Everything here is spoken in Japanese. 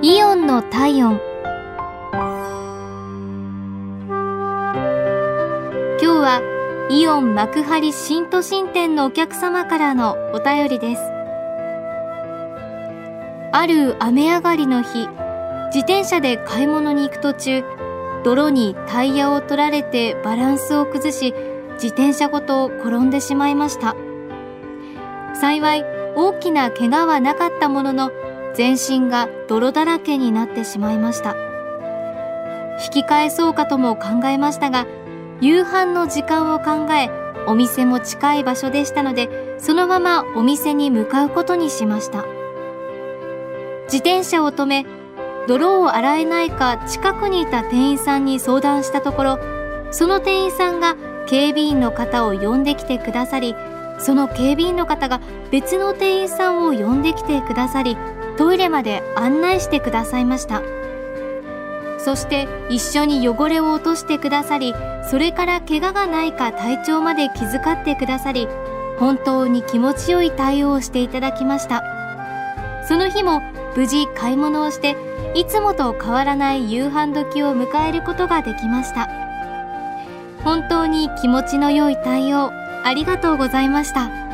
イオンの体温。今日はイオン幕張新都心店のお客様からのお便りです。ある雨上がりの日自転車で買い物に行く途中泥にタイヤを取られてバランスを崩し自転車ごと転んでしまいました。幸い大きな怪我はなかったものの全身が泥だらけになってしまいました。引き返そうかとも考えましたが夕飯の時間を考えお店も近い場所でしたのでそのままお店に向かうことにしました。自転車を止め泥を洗えないか近くにいた店員さんに相談したところその店員さんが警備員の方を呼んできてくださりその警備員の方が別の店員さんを呼んできてくださりトイレまで案内してくださいました。そして一緒に汚れを落としてくださりそれから怪我がないか体調まで気遣ってくださり本当に気持ちよい対応をしていただきました。その日も無事買い物をしていつもと変わらない夕飯時を迎えることができました。本当に気持ちの良い対応ありがとうございました。